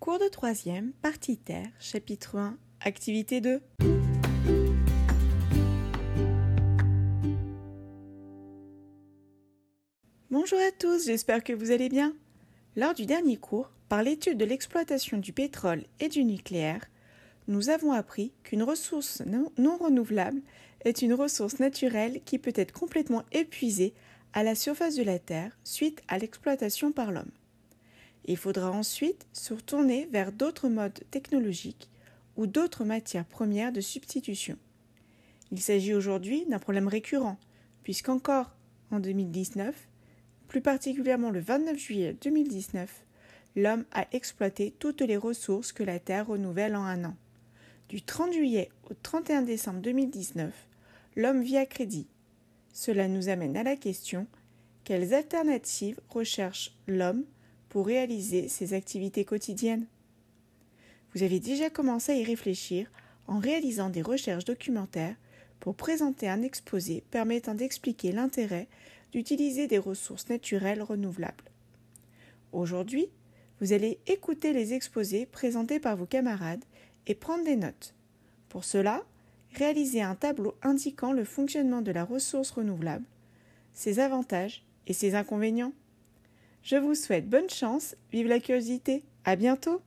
Cours de troisième, partie terre, chapitre 1, activité 2. Bonjour à tous, j'espère que vous allez bien. Lors du dernier cours, par l'étude de l'exploitation du pétrole et du nucléaire, nous avons appris qu'une ressource non, non, renouvelable est une ressource naturelle qui peut être complètement épuisée à la surface de la Terre suite à l'exploitation par l'homme. Il faudra ensuite se retourner vers d'autres modes technologiques ou d'autres matières premières de substitution. Il s'agit aujourd'hui d'un problème récurrent, puisqu'encore en 2019, plus particulièrement le 29 juillet 2019, l'homme a exploité toutes les ressources que la Terre renouvelle en un an. Du 30 juillet au 31 décembre 2019, l'homme vit à crédit. Cela nous amène à la question quelles alternatives recherche l'homme pour réaliser ses activités quotidiennes Vous avez déjà commencé à y réfléchir en réalisant des recherches documentaires pour présenter un exposé permettant d'expliquer l'intérêt d'utiliser des ressources naturelles renouvelables. Aujourd'hui, vous allez écouter les exposés présentés par vos camarades et prendre des notes. Pour cela, réalisez un tableau indiquant le fonctionnement de la ressource renouvelable, ses avantages et ses inconvénients. Je vous souhaite bonne chance, vive la curiosité, à bientôt